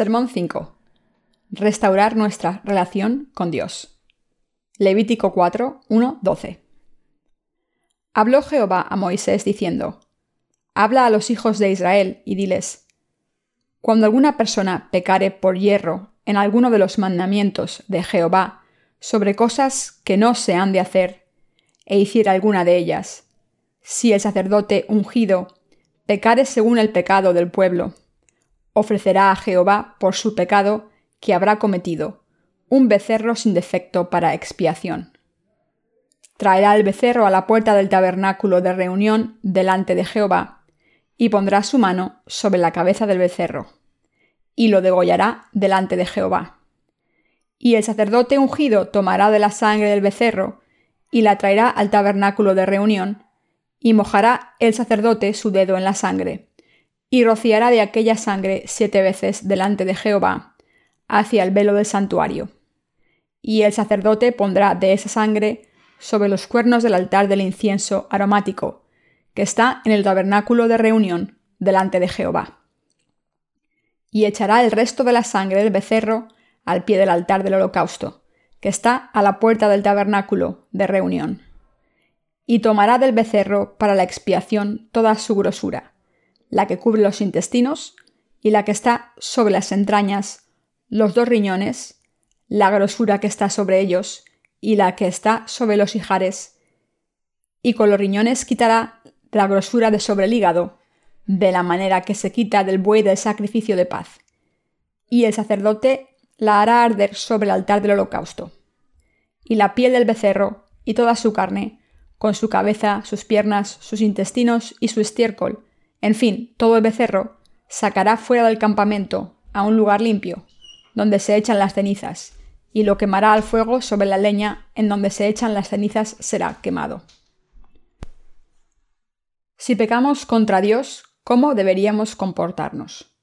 Sermón 5. Restaurar nuestra relación con Dios. Levítico 4, 1, 12. Habló Jehová a Moisés diciendo, Habla a los hijos de Israel y diles, Cuando alguna persona pecare por hierro en alguno de los mandamientos de Jehová sobre cosas que no se han de hacer, e hiciera alguna de ellas, si el sacerdote ungido pecare según el pecado del pueblo, ofrecerá a Jehová por su pecado que habrá cometido, un becerro sin defecto para expiación. Traerá el becerro a la puerta del tabernáculo de reunión delante de Jehová, y pondrá su mano sobre la cabeza del becerro, y lo degollará delante de Jehová. Y el sacerdote ungido tomará de la sangre del becerro, y la traerá al tabernáculo de reunión, y mojará el sacerdote su dedo en la sangre, y rociará de aquella sangre siete veces delante de Jehová, hacia el velo del santuario. Y el sacerdote pondrá de esa sangre sobre los cuernos del altar del incienso aromático, que está en el tabernáculo de reunión, delante de Jehová. Y echará el resto de la sangre del becerro al pie del altar del holocausto, que está a la puerta del tabernáculo de reunión y tomará del becerro para la expiación toda su grosura, la que cubre los intestinos y la que está sobre las entrañas, los dos riñones, la grosura que está sobre ellos y la que está sobre los hijares, y con los riñones quitará la grosura de sobre el hígado, de la manera que se quita del buey del sacrificio de paz. Y el sacerdote la hará arder sobre el altar del holocausto. Y la piel del becerro y toda su carne con su cabeza, sus piernas, sus intestinos y su estiércol, en fin, todo el becerro, sacará fuera del campamento, a un lugar limpio, donde se echan las cenizas, y lo quemará al fuego sobre la leña en donde se echan las cenizas será quemado. Si pecamos contra Dios, ¿cómo deberíamos comportarnos?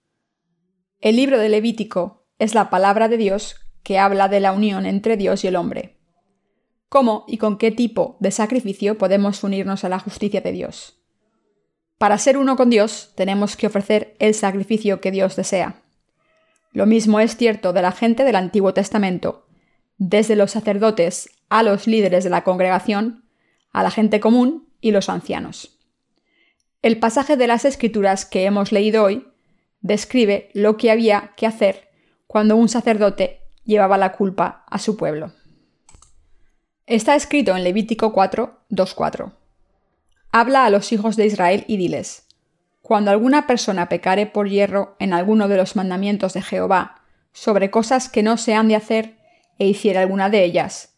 El libro de Levítico es la palabra de Dios que habla de la unión entre Dios y el hombre cómo y con qué tipo de sacrificio podemos unirnos a la justicia de Dios. Para ser uno con Dios tenemos que ofrecer el sacrificio que Dios desea. Lo mismo es cierto de la gente del Antiguo Testamento, desde los sacerdotes a los líderes de la congregación, a la gente común y los ancianos. El pasaje de las Escrituras que hemos leído hoy describe lo que había que hacer cuando un sacerdote llevaba la culpa a su pueblo. Está escrito en Levítico 4, 2.4. Habla a los hijos de Israel y diles, Cuando alguna persona pecare por hierro en alguno de los mandamientos de Jehová, sobre cosas que no se han de hacer, e hiciera alguna de ellas,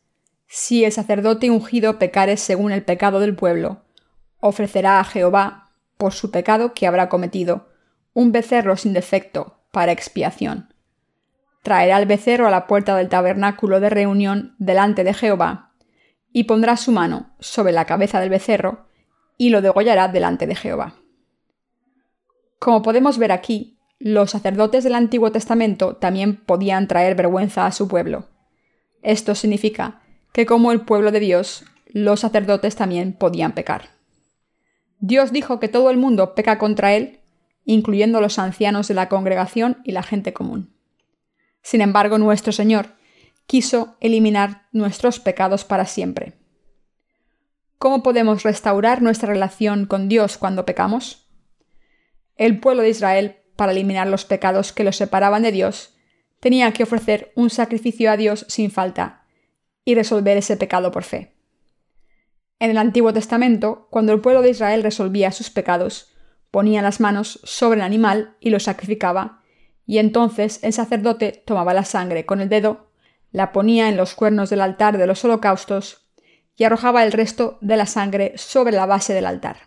si el sacerdote ungido pecare según el pecado del pueblo, ofrecerá a Jehová, por su pecado que habrá cometido, un becerro sin defecto, para expiación. Traerá el becerro a la puerta del tabernáculo de reunión delante de Jehová, y pondrá su mano sobre la cabeza del becerro y lo degollará delante de Jehová. Como podemos ver aquí, los sacerdotes del Antiguo Testamento también podían traer vergüenza a su pueblo. Esto significa que como el pueblo de Dios, los sacerdotes también podían pecar. Dios dijo que todo el mundo peca contra él, incluyendo los ancianos de la congregación y la gente común. Sin embargo, nuestro Señor quiso eliminar nuestros pecados para siempre. ¿Cómo podemos restaurar nuestra relación con Dios cuando pecamos? El pueblo de Israel, para eliminar los pecados que los separaban de Dios, tenía que ofrecer un sacrificio a Dios sin falta y resolver ese pecado por fe. En el Antiguo Testamento, cuando el pueblo de Israel resolvía sus pecados, ponía las manos sobre el animal y lo sacrificaba, y entonces el sacerdote tomaba la sangre con el dedo la ponía en los cuernos del altar de los holocaustos y arrojaba el resto de la sangre sobre la base del altar.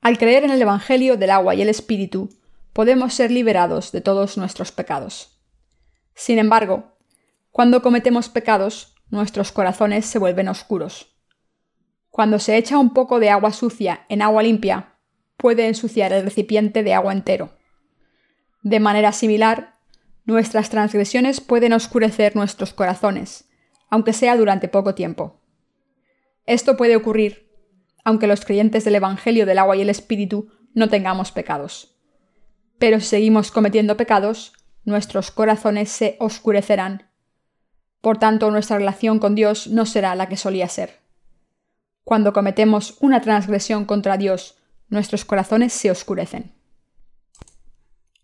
Al creer en el Evangelio del agua y el Espíritu, podemos ser liberados de todos nuestros pecados. Sin embargo, cuando cometemos pecados, nuestros corazones se vuelven oscuros. Cuando se echa un poco de agua sucia en agua limpia, puede ensuciar el recipiente de agua entero. De manera similar, Nuestras transgresiones pueden oscurecer nuestros corazones, aunque sea durante poco tiempo. Esto puede ocurrir, aunque los creyentes del Evangelio del agua y el Espíritu no tengamos pecados. Pero si seguimos cometiendo pecados, nuestros corazones se oscurecerán. Por tanto, nuestra relación con Dios no será la que solía ser. Cuando cometemos una transgresión contra Dios, nuestros corazones se oscurecen.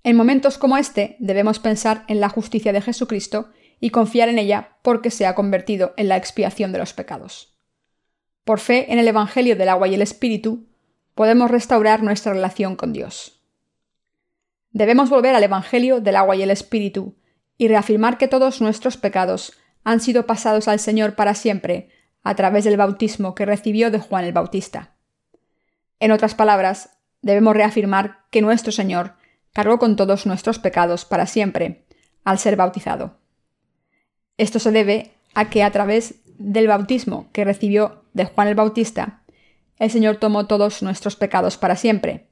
En momentos como este debemos pensar en la justicia de Jesucristo y confiar en ella porque se ha convertido en la expiación de los pecados. Por fe en el Evangelio del agua y el Espíritu, podemos restaurar nuestra relación con Dios. Debemos volver al Evangelio del agua y el Espíritu y reafirmar que todos nuestros pecados han sido pasados al Señor para siempre a través del bautismo que recibió de Juan el Bautista. En otras palabras, debemos reafirmar que nuestro Señor cargó con todos nuestros pecados para siempre al ser bautizado. Esto se debe a que a través del bautismo que recibió de Juan el Bautista, el Señor tomó todos nuestros pecados para siempre,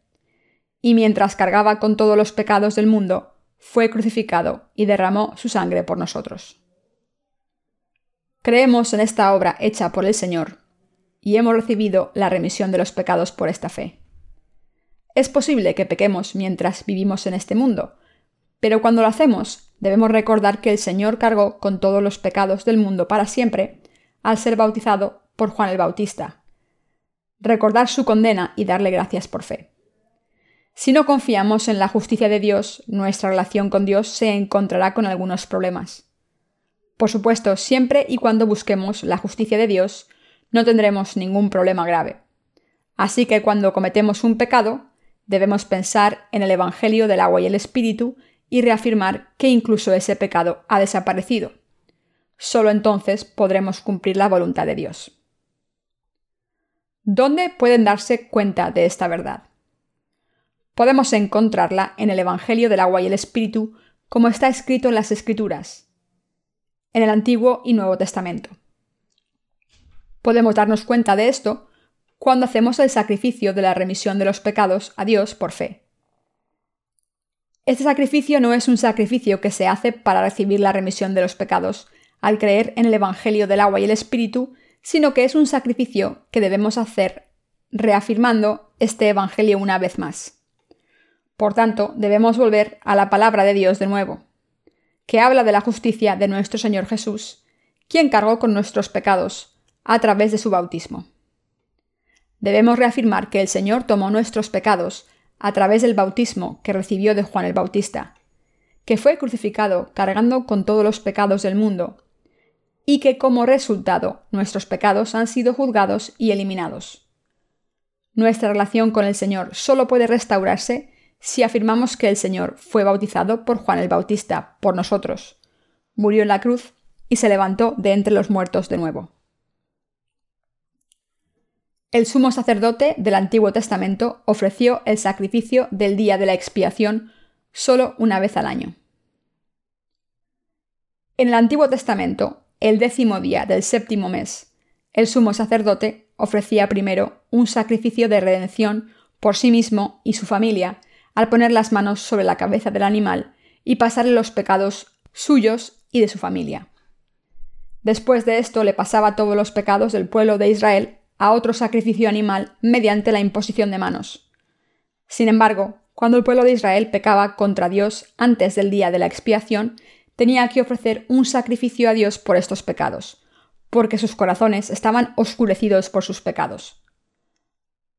y mientras cargaba con todos los pecados del mundo, fue crucificado y derramó su sangre por nosotros. Creemos en esta obra hecha por el Señor, y hemos recibido la remisión de los pecados por esta fe. Es posible que pequemos mientras vivimos en este mundo, pero cuando lo hacemos debemos recordar que el Señor cargó con todos los pecados del mundo para siempre al ser bautizado por Juan el Bautista. Recordar su condena y darle gracias por fe. Si no confiamos en la justicia de Dios, nuestra relación con Dios se encontrará con algunos problemas. Por supuesto, siempre y cuando busquemos la justicia de Dios, no tendremos ningún problema grave. Así que cuando cometemos un pecado, debemos pensar en el Evangelio del agua y el Espíritu y reafirmar que incluso ese pecado ha desaparecido. Solo entonces podremos cumplir la voluntad de Dios. ¿Dónde pueden darse cuenta de esta verdad? Podemos encontrarla en el Evangelio del agua y el Espíritu, como está escrito en las Escrituras, en el Antiguo y Nuevo Testamento. Podemos darnos cuenta de esto cuando hacemos el sacrificio de la remisión de los pecados a Dios por fe. Este sacrificio no es un sacrificio que se hace para recibir la remisión de los pecados al creer en el Evangelio del agua y el Espíritu, sino que es un sacrificio que debemos hacer reafirmando este Evangelio una vez más. Por tanto, debemos volver a la palabra de Dios de nuevo, que habla de la justicia de nuestro Señor Jesús, quien cargó con nuestros pecados a través de su bautismo. Debemos reafirmar que el Señor tomó nuestros pecados a través del bautismo que recibió de Juan el Bautista, que fue crucificado cargando con todos los pecados del mundo, y que como resultado nuestros pecados han sido juzgados y eliminados. Nuestra relación con el Señor solo puede restaurarse si afirmamos que el Señor fue bautizado por Juan el Bautista, por nosotros, murió en la cruz y se levantó de entre los muertos de nuevo. El sumo sacerdote del Antiguo Testamento ofreció el sacrificio del día de la expiación solo una vez al año. En el Antiguo Testamento, el décimo día del séptimo mes, el sumo sacerdote ofrecía primero un sacrificio de redención por sí mismo y su familia al poner las manos sobre la cabeza del animal y pasarle los pecados suyos y de su familia. Después de esto le pasaba todos los pecados del pueblo de Israel a otro sacrificio animal mediante la imposición de manos. Sin embargo, cuando el pueblo de Israel pecaba contra Dios antes del día de la expiación, tenía que ofrecer un sacrificio a Dios por estos pecados, porque sus corazones estaban oscurecidos por sus pecados.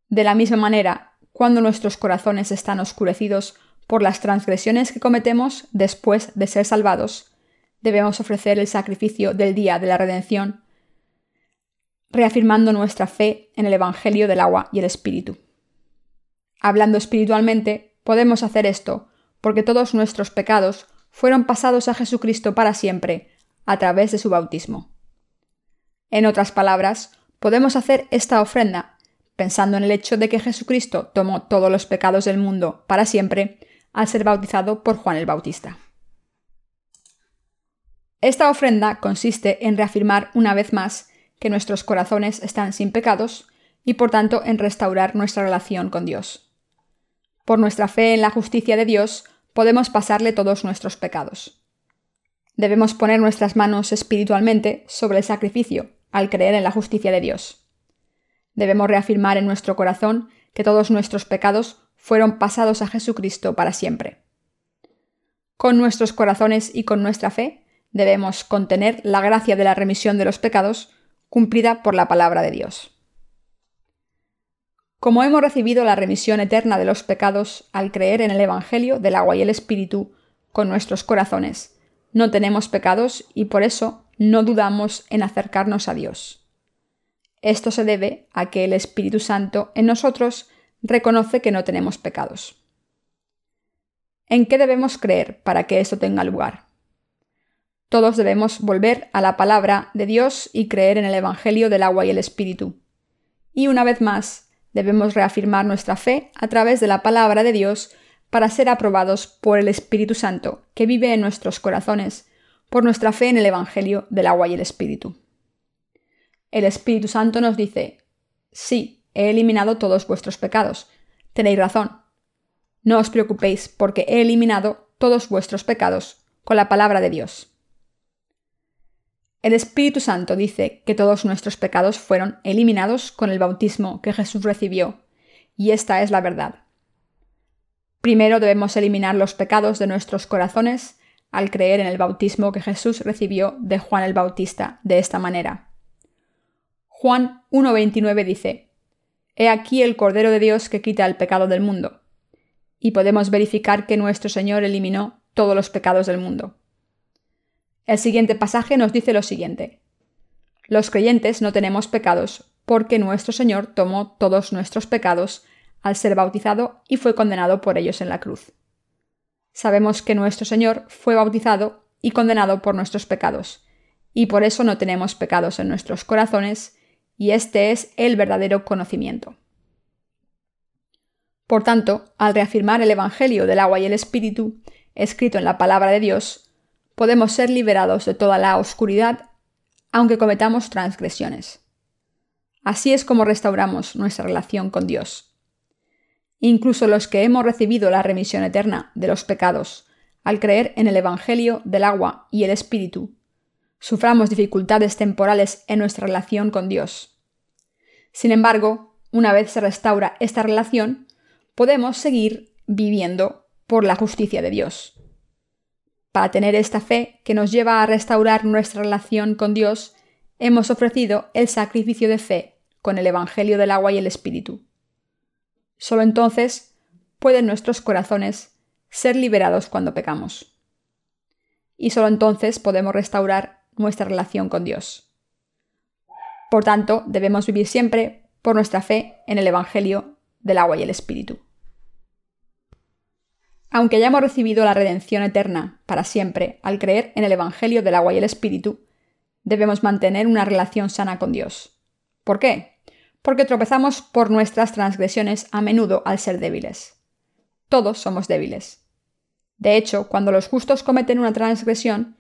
De la misma manera, cuando nuestros corazones están oscurecidos por las transgresiones que cometemos después de ser salvados, debemos ofrecer el sacrificio del día de la redención, reafirmando nuestra fe en el Evangelio del agua y el Espíritu. Hablando espiritualmente, podemos hacer esto porque todos nuestros pecados fueron pasados a Jesucristo para siempre a través de su bautismo. En otras palabras, podemos hacer esta ofrenda pensando en el hecho de que Jesucristo tomó todos los pecados del mundo para siempre al ser bautizado por Juan el Bautista. Esta ofrenda consiste en reafirmar una vez más que nuestros corazones están sin pecados y por tanto en restaurar nuestra relación con Dios. Por nuestra fe en la justicia de Dios podemos pasarle todos nuestros pecados. Debemos poner nuestras manos espiritualmente sobre el sacrificio al creer en la justicia de Dios. Debemos reafirmar en nuestro corazón que todos nuestros pecados fueron pasados a Jesucristo para siempre. Con nuestros corazones y con nuestra fe debemos contener la gracia de la remisión de los pecados cumplida por la palabra de Dios. Como hemos recibido la remisión eterna de los pecados al creer en el Evangelio del agua y el Espíritu con nuestros corazones, no tenemos pecados y por eso no dudamos en acercarnos a Dios. Esto se debe a que el Espíritu Santo en nosotros reconoce que no tenemos pecados. ¿En qué debemos creer para que esto tenga lugar? Todos debemos volver a la palabra de Dios y creer en el Evangelio del agua y el Espíritu. Y una vez más, debemos reafirmar nuestra fe a través de la palabra de Dios para ser aprobados por el Espíritu Santo que vive en nuestros corazones, por nuestra fe en el Evangelio del agua y el Espíritu. El Espíritu Santo nos dice, sí, he eliminado todos vuestros pecados. Tenéis razón. No os preocupéis porque he eliminado todos vuestros pecados con la palabra de Dios. El Espíritu Santo dice que todos nuestros pecados fueron eliminados con el bautismo que Jesús recibió, y esta es la verdad. Primero debemos eliminar los pecados de nuestros corazones al creer en el bautismo que Jesús recibió de Juan el Bautista de esta manera. Juan 1.29 dice, He aquí el Cordero de Dios que quita el pecado del mundo. Y podemos verificar que nuestro Señor eliminó todos los pecados del mundo. El siguiente pasaje nos dice lo siguiente. Los creyentes no tenemos pecados porque nuestro Señor tomó todos nuestros pecados al ser bautizado y fue condenado por ellos en la cruz. Sabemos que nuestro Señor fue bautizado y condenado por nuestros pecados, y por eso no tenemos pecados en nuestros corazones, y este es el verdadero conocimiento. Por tanto, al reafirmar el Evangelio del agua y el Espíritu, escrito en la palabra de Dios, podemos ser liberados de toda la oscuridad aunque cometamos transgresiones. Así es como restauramos nuestra relación con Dios. Incluso los que hemos recibido la remisión eterna de los pecados al creer en el Evangelio del agua y el Espíritu, suframos dificultades temporales en nuestra relación con Dios. Sin embargo, una vez se restaura esta relación, podemos seguir viviendo por la justicia de Dios. Para tener esta fe que nos lleva a restaurar nuestra relación con Dios, hemos ofrecido el sacrificio de fe con el Evangelio del agua y el Espíritu. Solo entonces pueden nuestros corazones ser liberados cuando pecamos. Y solo entonces podemos restaurar nuestra relación con Dios. Por tanto, debemos vivir siempre por nuestra fe en el Evangelio del agua y el Espíritu. Aunque hayamos recibido la redención eterna para siempre al creer en el Evangelio del agua y el Espíritu, debemos mantener una relación sana con Dios. ¿Por qué? Porque tropezamos por nuestras transgresiones a menudo al ser débiles. Todos somos débiles. De hecho, cuando los justos cometen una transgresión,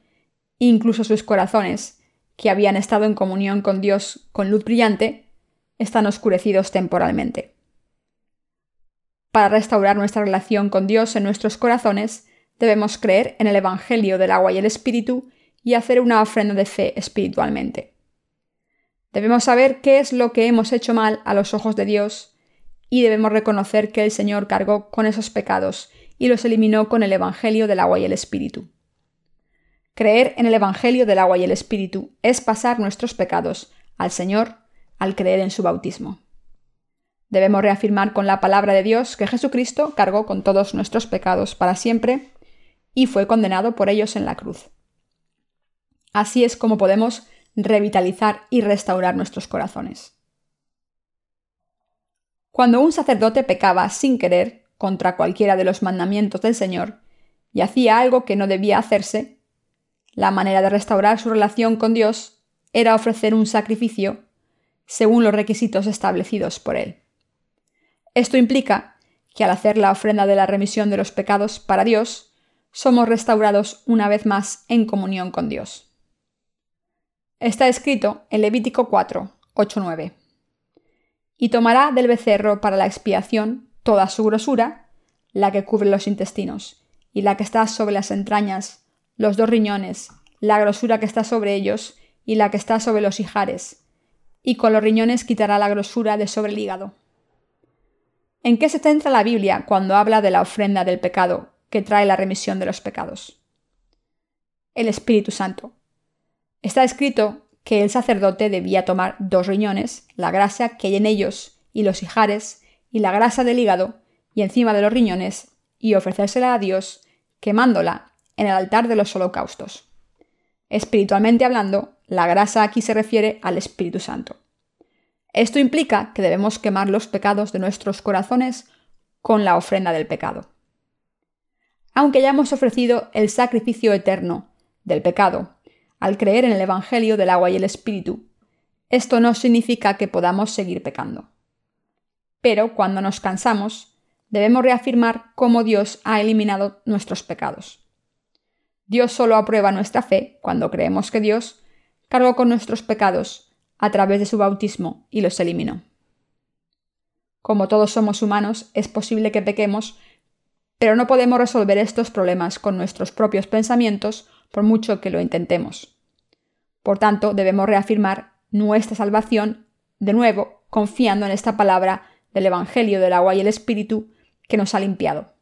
incluso sus corazones, que habían estado en comunión con Dios con luz brillante, están oscurecidos temporalmente. Para restaurar nuestra relación con Dios en nuestros corazones, debemos creer en el Evangelio del agua y el Espíritu y hacer una ofrenda de fe espiritualmente. Debemos saber qué es lo que hemos hecho mal a los ojos de Dios y debemos reconocer que el Señor cargó con esos pecados y los eliminó con el Evangelio del agua y el Espíritu. Creer en el Evangelio del agua y el Espíritu es pasar nuestros pecados al Señor al creer en su bautismo. Debemos reafirmar con la palabra de Dios que Jesucristo cargó con todos nuestros pecados para siempre y fue condenado por ellos en la cruz. Así es como podemos revitalizar y restaurar nuestros corazones. Cuando un sacerdote pecaba sin querer contra cualquiera de los mandamientos del Señor y hacía algo que no debía hacerse, la manera de restaurar su relación con Dios era ofrecer un sacrificio según los requisitos establecidos por él. Esto implica que al hacer la ofrenda de la remisión de los pecados para Dios, somos restaurados una vez más en comunión con Dios. Está escrito en Levítico 4, 8, 9. Y tomará del becerro para la expiación toda su grosura, la que cubre los intestinos, y la que está sobre las entrañas, los dos riñones, la grosura que está sobre ellos, y la que está sobre los hijares, y con los riñones quitará la grosura de sobre el hígado ¿En qué se centra la Biblia cuando habla de la ofrenda del pecado que trae la remisión de los pecados. El Espíritu Santo. Está escrito que el sacerdote debía tomar dos riñones, la grasa que hay en ellos y los hijares, y la grasa del hígado, y encima de los riñones, y ofrecérsela a Dios, quemándola en el altar de los holocaustos. Espiritualmente hablando, la grasa aquí se refiere al Espíritu Santo. Esto implica que debemos quemar los pecados de nuestros corazones con la ofrenda del pecado. Aunque hayamos ofrecido el sacrificio eterno del pecado al creer en el Evangelio del agua y el Espíritu, esto no significa que podamos seguir pecando. Pero cuando nos cansamos, debemos reafirmar cómo Dios ha eliminado nuestros pecados. Dios solo aprueba nuestra fe cuando creemos que Dios cargó con nuestros pecados a través de su bautismo y los eliminó. Como todos somos humanos, es posible que pequemos, pero no podemos resolver estos problemas con nuestros propios pensamientos por mucho que lo intentemos. Por tanto, debemos reafirmar nuestra salvación de nuevo, confiando en esta palabra del Evangelio del agua y el Espíritu que nos ha limpiado.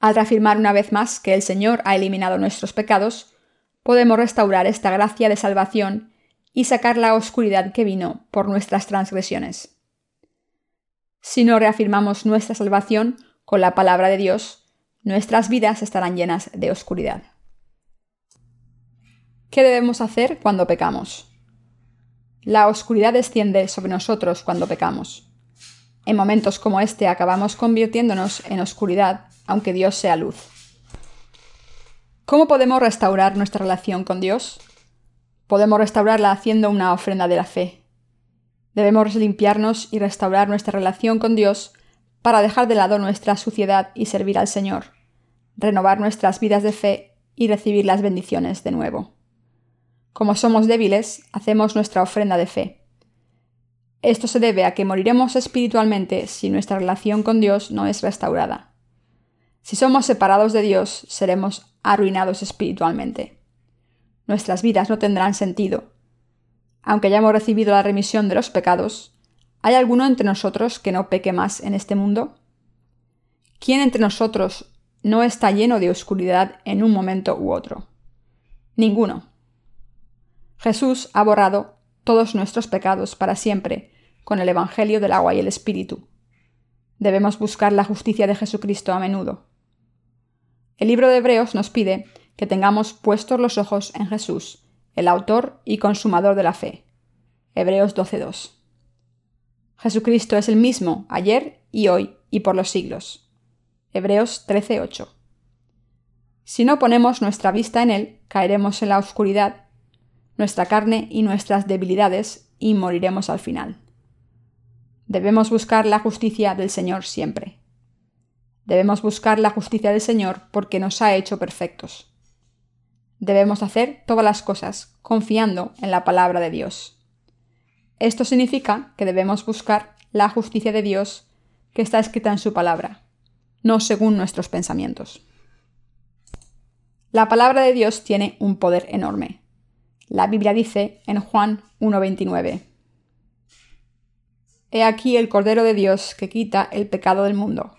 Al reafirmar una vez más que el Señor ha eliminado nuestros pecados, podemos restaurar esta gracia de salvación y sacar la oscuridad que vino por nuestras transgresiones. Si no reafirmamos nuestra salvación con la palabra de Dios, nuestras vidas estarán llenas de oscuridad. ¿Qué debemos hacer cuando pecamos? La oscuridad desciende sobre nosotros cuando pecamos. En momentos como este acabamos convirtiéndonos en oscuridad, aunque Dios sea luz. ¿Cómo podemos restaurar nuestra relación con Dios? Podemos restaurarla haciendo una ofrenda de la fe. Debemos limpiarnos y restaurar nuestra relación con Dios para dejar de lado nuestra suciedad y servir al Señor, renovar nuestras vidas de fe y recibir las bendiciones de nuevo. Como somos débiles, hacemos nuestra ofrenda de fe. Esto se debe a que moriremos espiritualmente si nuestra relación con Dios no es restaurada. Si somos separados de Dios, seremos arruinados espiritualmente. Nuestras vidas no tendrán sentido. Aunque hayamos recibido la remisión de los pecados, ¿hay alguno entre nosotros que no peque más en este mundo? ¿Quién entre nosotros no está lleno de oscuridad en un momento u otro? Ninguno. Jesús ha borrado todos nuestros pecados para siempre con el Evangelio del agua y el Espíritu. Debemos buscar la justicia de Jesucristo a menudo. El libro de Hebreos nos pide que tengamos puestos los ojos en Jesús, el autor y consumador de la fe. Hebreos 12.2. Jesucristo es el mismo ayer y hoy y por los siglos. Hebreos 13.8. Si no ponemos nuestra vista en Él, caeremos en la oscuridad nuestra carne y nuestras debilidades y moriremos al final. Debemos buscar la justicia del Señor siempre. Debemos buscar la justicia del Señor porque nos ha hecho perfectos. Debemos hacer todas las cosas confiando en la palabra de Dios. Esto significa que debemos buscar la justicia de Dios que está escrita en su palabra, no según nuestros pensamientos. La palabra de Dios tiene un poder enorme. La Biblia dice en Juan 1.29. He aquí el Cordero de Dios que quita el pecado del mundo.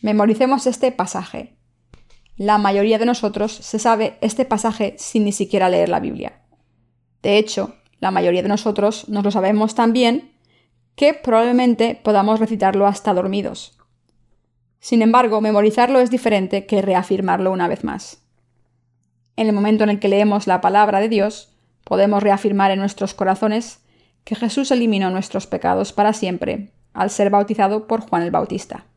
Memoricemos este pasaje. La mayoría de nosotros se sabe este pasaje sin ni siquiera leer la Biblia. De hecho, la mayoría de nosotros nos lo sabemos tan bien que probablemente podamos recitarlo hasta dormidos. Sin embargo, memorizarlo es diferente que reafirmarlo una vez más. En el momento en el que leemos la palabra de Dios, podemos reafirmar en nuestros corazones que Jesús eliminó nuestros pecados para siempre al ser bautizado por Juan el Bautista.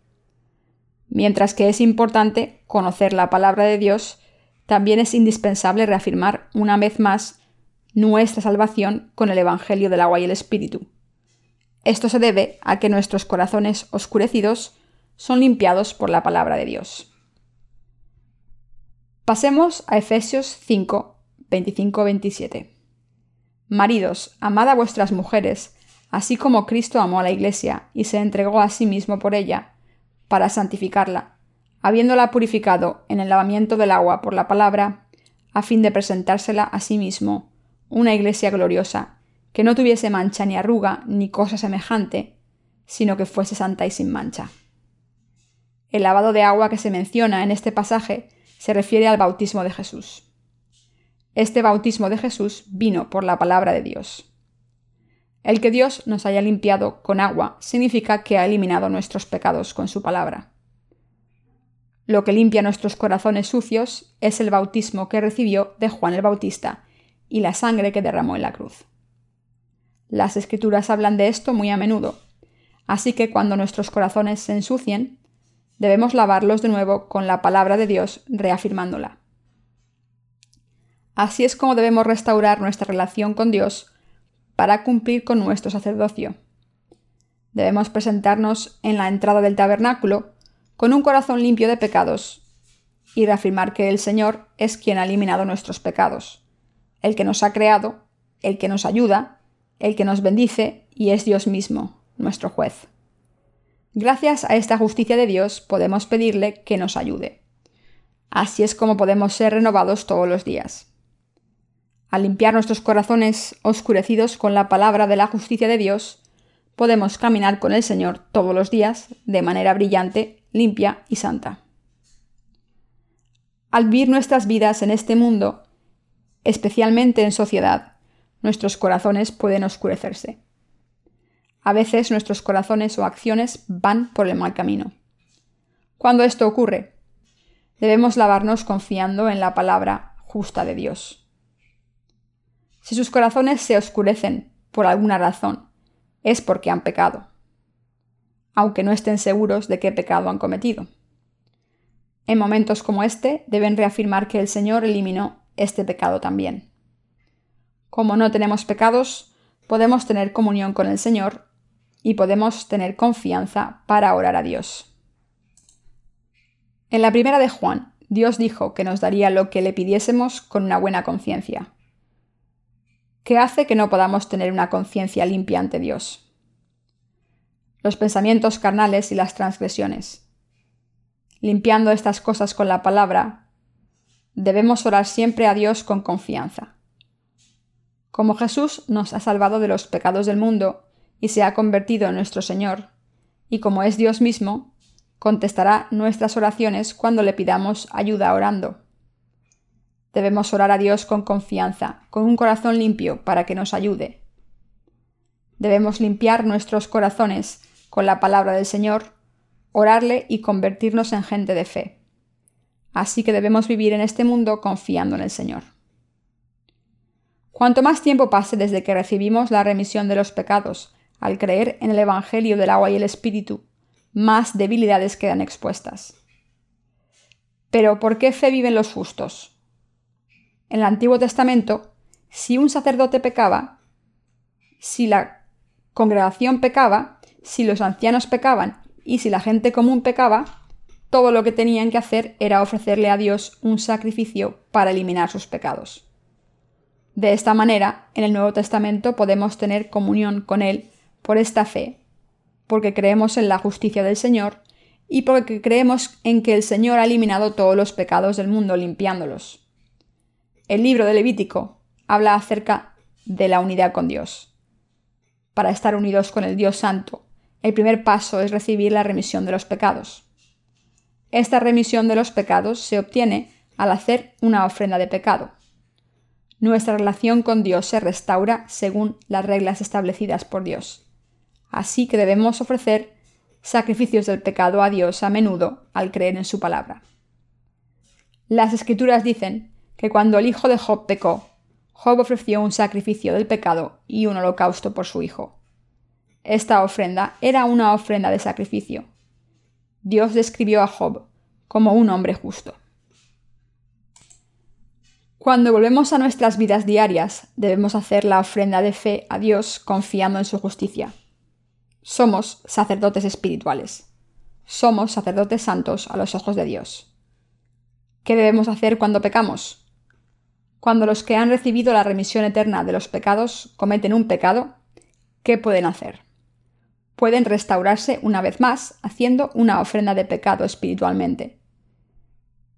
Mientras que es importante conocer la palabra de Dios, también es indispensable reafirmar una vez más nuestra salvación con el Evangelio del agua y el Espíritu. Esto se debe a que nuestros corazones oscurecidos son limpiados por la palabra de Dios. Pasemos a Efesios 5, 25-27. Maridos, amad a vuestras mujeres, así como Cristo amó a la Iglesia y se entregó a sí mismo por ella, para santificarla, habiéndola purificado en el lavamiento del agua por la palabra, a fin de presentársela a sí mismo, una Iglesia gloriosa, que no tuviese mancha ni arruga ni cosa semejante, sino que fuese santa y sin mancha. El lavado de agua que se menciona en este pasaje se refiere al bautismo de Jesús. Este bautismo de Jesús vino por la palabra de Dios. El que Dios nos haya limpiado con agua significa que ha eliminado nuestros pecados con su palabra. Lo que limpia nuestros corazones sucios es el bautismo que recibió de Juan el Bautista y la sangre que derramó en la cruz. Las escrituras hablan de esto muy a menudo, así que cuando nuestros corazones se ensucien, debemos lavarlos de nuevo con la palabra de Dios reafirmándola. Así es como debemos restaurar nuestra relación con Dios para cumplir con nuestro sacerdocio. Debemos presentarnos en la entrada del tabernáculo con un corazón limpio de pecados y reafirmar que el Señor es quien ha eliminado nuestros pecados, el que nos ha creado, el que nos ayuda, el que nos bendice y es Dios mismo, nuestro juez. Gracias a esta justicia de Dios podemos pedirle que nos ayude. Así es como podemos ser renovados todos los días. Al limpiar nuestros corazones oscurecidos con la palabra de la justicia de Dios, podemos caminar con el Señor todos los días de manera brillante limpia y santa. Al vivir nuestras vidas en este mundo, especialmente en sociedad, nuestros corazones pueden oscurecerse. A veces nuestros corazones o acciones van por el mal camino. Cuando esto ocurre, debemos lavarnos confiando en la palabra justa de Dios. Si sus corazones se oscurecen por alguna razón, es porque han pecado aunque no estén seguros de qué pecado han cometido. En momentos como este deben reafirmar que el Señor eliminó este pecado también. Como no tenemos pecados, podemos tener comunión con el Señor y podemos tener confianza para orar a Dios. En la primera de Juan, Dios dijo que nos daría lo que le pidiésemos con una buena conciencia. ¿Qué hace que no podamos tener una conciencia limpia ante Dios? los pensamientos carnales y las transgresiones. Limpiando estas cosas con la palabra, debemos orar siempre a Dios con confianza. Como Jesús nos ha salvado de los pecados del mundo y se ha convertido en nuestro Señor, y como es Dios mismo, contestará nuestras oraciones cuando le pidamos ayuda orando. Debemos orar a Dios con confianza, con un corazón limpio, para que nos ayude. Debemos limpiar nuestros corazones con la palabra del Señor, orarle y convertirnos en gente de fe. Así que debemos vivir en este mundo confiando en el Señor. Cuanto más tiempo pase desde que recibimos la remisión de los pecados, al creer en el Evangelio del agua y el Espíritu, más debilidades quedan expuestas. Pero ¿por qué fe viven los justos? En el Antiguo Testamento, si un sacerdote pecaba, si la congregación pecaba, si los ancianos pecaban y si la gente común pecaba, todo lo que tenían que hacer era ofrecerle a Dios un sacrificio para eliminar sus pecados. De esta manera, en el Nuevo Testamento podemos tener comunión con Él por esta fe, porque creemos en la justicia del Señor y porque creemos en que el Señor ha eliminado todos los pecados del mundo limpiándolos. El libro de Levítico habla acerca de la unidad con Dios. Para estar unidos con el Dios Santo, el primer paso es recibir la remisión de los pecados. Esta remisión de los pecados se obtiene al hacer una ofrenda de pecado. Nuestra relación con Dios se restaura según las reglas establecidas por Dios. Así que debemos ofrecer sacrificios del pecado a Dios a menudo al creer en su palabra. Las escrituras dicen que cuando el hijo de Job pecó, Job ofreció un sacrificio del pecado y un holocausto por su hijo. Esta ofrenda era una ofrenda de sacrificio. Dios describió a Job como un hombre justo. Cuando volvemos a nuestras vidas diarias, debemos hacer la ofrenda de fe a Dios confiando en su justicia. Somos sacerdotes espirituales. Somos sacerdotes santos a los ojos de Dios. ¿Qué debemos hacer cuando pecamos? Cuando los que han recibido la remisión eterna de los pecados cometen un pecado, ¿qué pueden hacer? pueden restaurarse una vez más haciendo una ofrenda de pecado espiritualmente.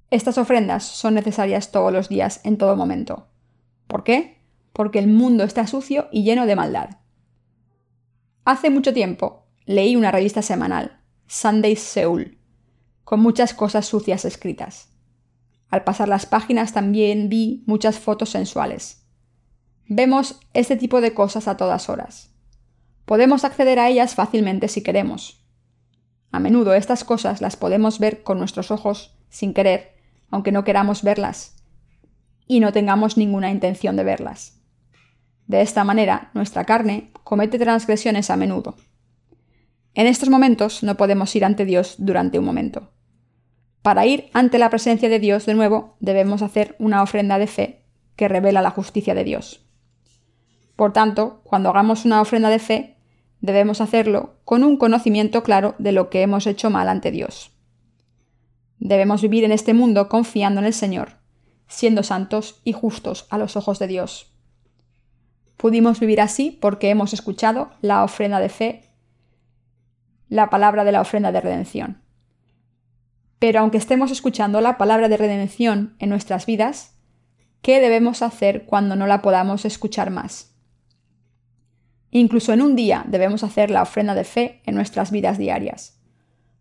Estas ofrendas son necesarias todos los días, en todo momento. ¿Por qué? Porque el mundo está sucio y lleno de maldad. Hace mucho tiempo leí una revista semanal, Sunday Seoul, con muchas cosas sucias escritas. Al pasar las páginas también vi muchas fotos sensuales. Vemos este tipo de cosas a todas horas. Podemos acceder a ellas fácilmente si queremos. A menudo estas cosas las podemos ver con nuestros ojos sin querer, aunque no queramos verlas, y no tengamos ninguna intención de verlas. De esta manera, nuestra carne comete transgresiones a menudo. En estos momentos no podemos ir ante Dios durante un momento. Para ir ante la presencia de Dios de nuevo, debemos hacer una ofrenda de fe que revela la justicia de Dios. Por tanto, cuando hagamos una ofrenda de fe, debemos hacerlo con un conocimiento claro de lo que hemos hecho mal ante Dios. Debemos vivir en este mundo confiando en el Señor, siendo santos y justos a los ojos de Dios. Pudimos vivir así porque hemos escuchado la ofrenda de fe, la palabra de la ofrenda de redención. Pero aunque estemos escuchando la palabra de redención en nuestras vidas, ¿qué debemos hacer cuando no la podamos escuchar más? Incluso en un día debemos hacer la ofrenda de fe en nuestras vidas diarias.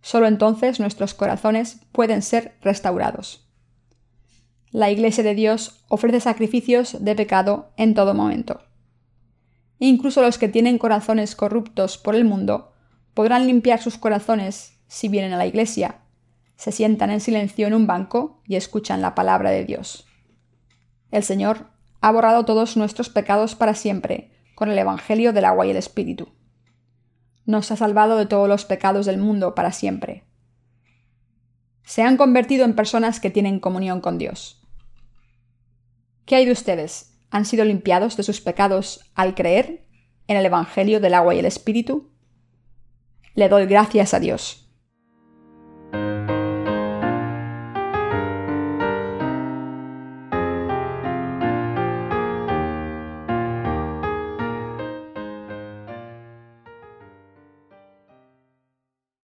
Solo entonces nuestros corazones pueden ser restaurados. La Iglesia de Dios ofrece sacrificios de pecado en todo momento. Incluso los que tienen corazones corruptos por el mundo podrán limpiar sus corazones si vienen a la Iglesia se sientan en silencio en un banco y escuchan la palabra de Dios. El Señor ha borrado todos nuestros pecados para siempre con el Evangelio del agua y el Espíritu. Nos ha salvado de todos los pecados del mundo para siempre. Se han convertido en personas que tienen comunión con Dios. ¿Qué hay de ustedes? ¿Han sido limpiados de sus pecados al creer en el Evangelio del agua y el Espíritu? Le doy gracias a Dios